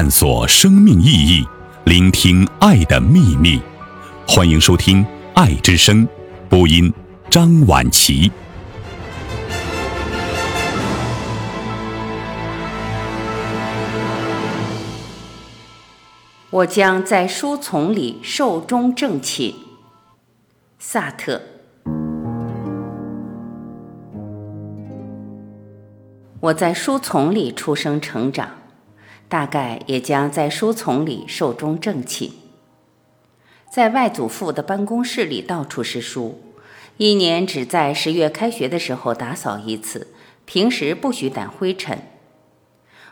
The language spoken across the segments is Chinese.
探索生命意义，聆听爱的秘密。欢迎收听《爱之声》，播音张婉琪。我将在书丛里寿终正寝。萨特。我在书丛里出生成长，大概也将在书丛里寿终正寝。在外祖父的办公室里，到处是书，一年只在十月开学的时候打扫一次，平时不许掸灰尘。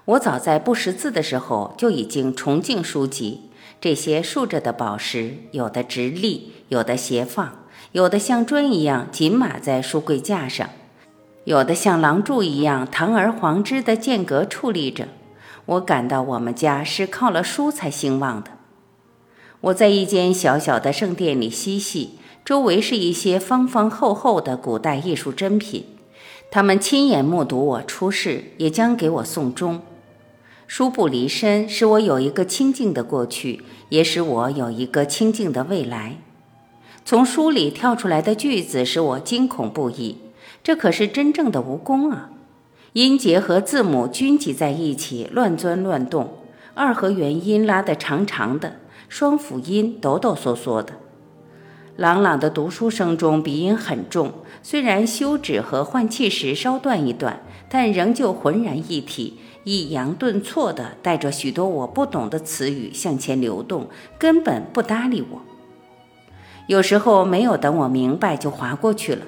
我早在不识字的时候就已经崇敬书籍，这些竖着的宝石，有的直立，有的斜放，有的像砖一样紧码在书柜架上。有的像廊柱一样堂而皇之的间隔矗立着，我感到我们家是靠了书才兴旺的。我在一间小小的圣殿里嬉戏，周围是一些方方厚厚的古代艺术珍品，他们亲眼目睹我出世，也将给我送终。书不离身，使我有一个清静的过去，也使我有一个清静的未来。从书里跳出来的句子使我惊恐不已。这可是真正的蜈蚣啊！音节和字母均挤在一起，乱钻乱动；二合元音拉得长长的，双辅音抖抖嗦嗦的。朗朗的读书声中，鼻音很重。虽然休止和换气时稍断一断，但仍旧浑然一体，抑扬顿挫地带着许多我不懂的词语向前流动，根本不搭理我。有时候没有等我明白，就划过去了。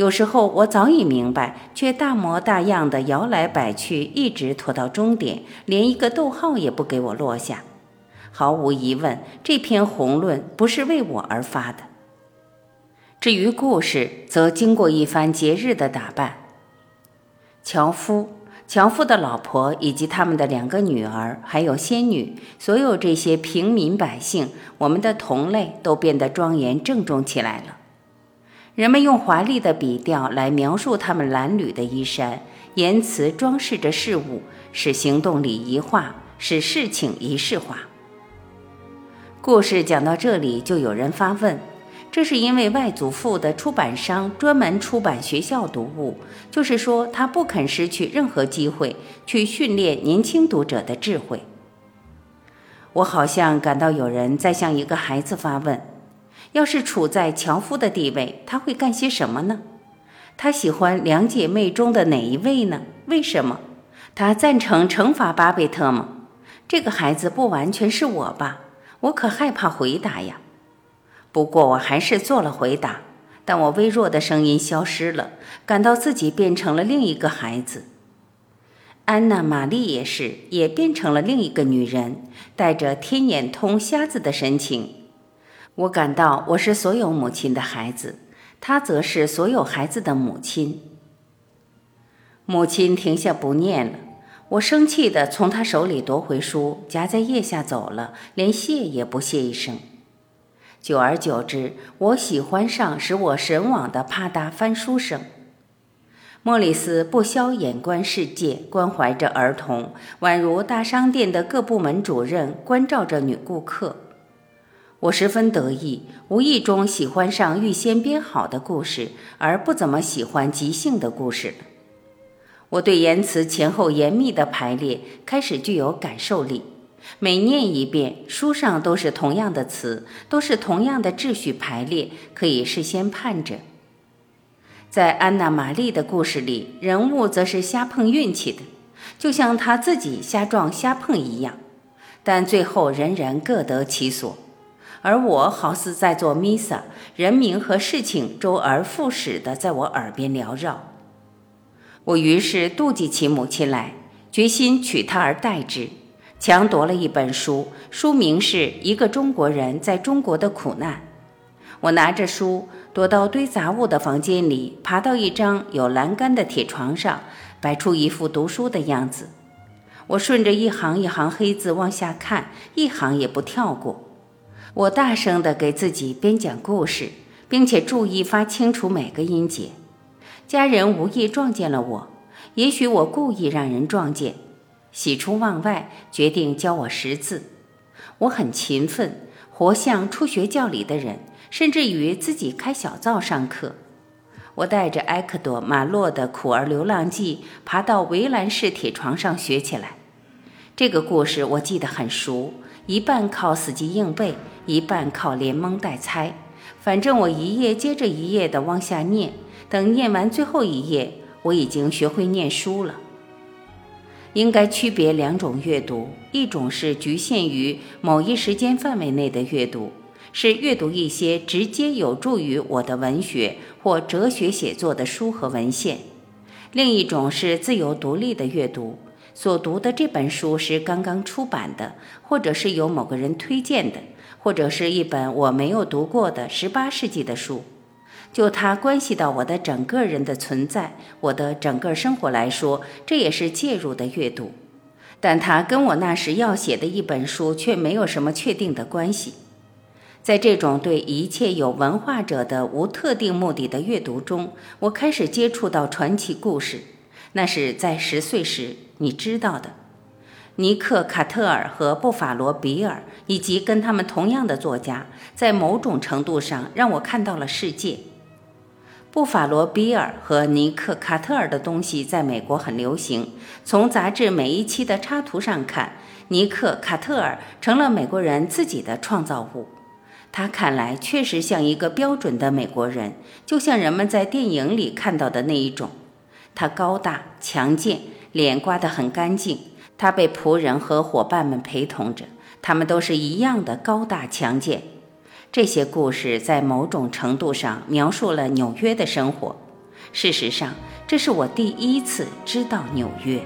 有时候我早已明白，却大模大样的摇来摆去，一直拖到终点，连一个逗号也不给我落下。毫无疑问，这篇宏论不是为我而发的。至于故事，则经过一番节日的打扮。樵夫、樵夫的老婆以及他们的两个女儿，还有仙女，所有这些平民百姓，我们的同类，都变得庄严郑重起来了。人们用华丽的笔调来描述他们褴褛的衣衫，言辞装饰着事物，使行动礼仪化，使事情仪式化。故事讲到这里，就有人发问：这是因为外祖父的出版商专门出版学校读物，就是说他不肯失去任何机会去训练年轻读者的智慧。我好像感到有人在向一个孩子发问。要是处在樵夫的地位，他会干些什么呢？他喜欢两姐妹中的哪一位呢？为什么？他赞成惩罚巴贝特吗？这个孩子不完全是我吧？我可害怕回答呀。不过我还是做了回答，但我微弱的声音消失了，感到自己变成了另一个孩子。安娜·玛丽也是，也变成了另一个女人，带着天眼通瞎子的神情。我感到我是所有母亲的孩子，她则是所有孩子的母亲。母亲停下不念了，我生气地从她手里夺回书，夹在腋下走了，连谢也不谢一声。久而久之，我喜欢上使我神往的啪嗒翻书声。莫里斯不消眼观世界，关怀着儿童，宛如大商店的各部门主任关照着女顾客。我十分得意，无意中喜欢上预先编好的故事，而不怎么喜欢即兴的故事。我对言辞前后严密的排列开始具有感受力，每念一遍，书上都是同样的词，都是同样的秩序排列，可以事先盼着。在安娜·玛丽的故事里，人物则是瞎碰运气的，就像他自己瞎撞瞎碰一样，但最后人人各得其所。而我好似在做弥撒，人名和事情周而复始地在我耳边缭绕。我于是妒忌起母亲来，决心取她而代之，强夺了一本书，书名是《一个中国人在中国的苦难》。我拿着书，躲到堆杂物的房间里，爬到一张有栏杆的铁床上，摆出一副读书的样子。我顺着一行一行黑字往下看，一行也不跳过。我大声地给自己编讲故事，并且注意发清楚每个音节。家人无意撞见了我，也许我故意让人撞见。喜出望外，决定教我识字。我很勤奋，活像初学教里的人，甚至于自己开小灶上课。我带着埃克多·马洛的《苦儿流浪记》爬到围栏式铁床上学起来。这个故事我记得很熟，一半靠死记硬背，一半靠连蒙带猜。反正我一页接着一页的往下念，等念完最后一页，我已经学会念书了。应该区别两种阅读，一种是局限于某一时间范围内的阅读，是阅读一些直接有助于我的文学或哲学写作的书和文献；另一种是自由独立的阅读，所读的这本书是刚刚出版的，或者是由某个人推荐的。或者是一本我没有读过的十八世纪的书，就它关系到我的整个人的存在，我的整个生活来说，这也是介入的阅读。但它跟我那时要写的一本书却没有什么确定的关系。在这种对一切有文化者的无特定目的的阅读中，我开始接触到传奇故事，那是在十岁时，你知道的。尼克·卡特尔和布法罗·比尔，以及跟他们同样的作家，在某种程度上让我看到了世界。布法罗·比尔和尼克·卡特尔的东西在美国很流行。从杂志每一期的插图上看，尼克·卡特尔成了美国人自己的创造物。他看来确实像一个标准的美国人，就像人们在电影里看到的那一种。他高大强健，脸刮得很干净。他被仆人和伙伴们陪同着，他们都是一样的高大强健。这些故事在某种程度上描述了纽约的生活。事实上，这是我第一次知道纽约。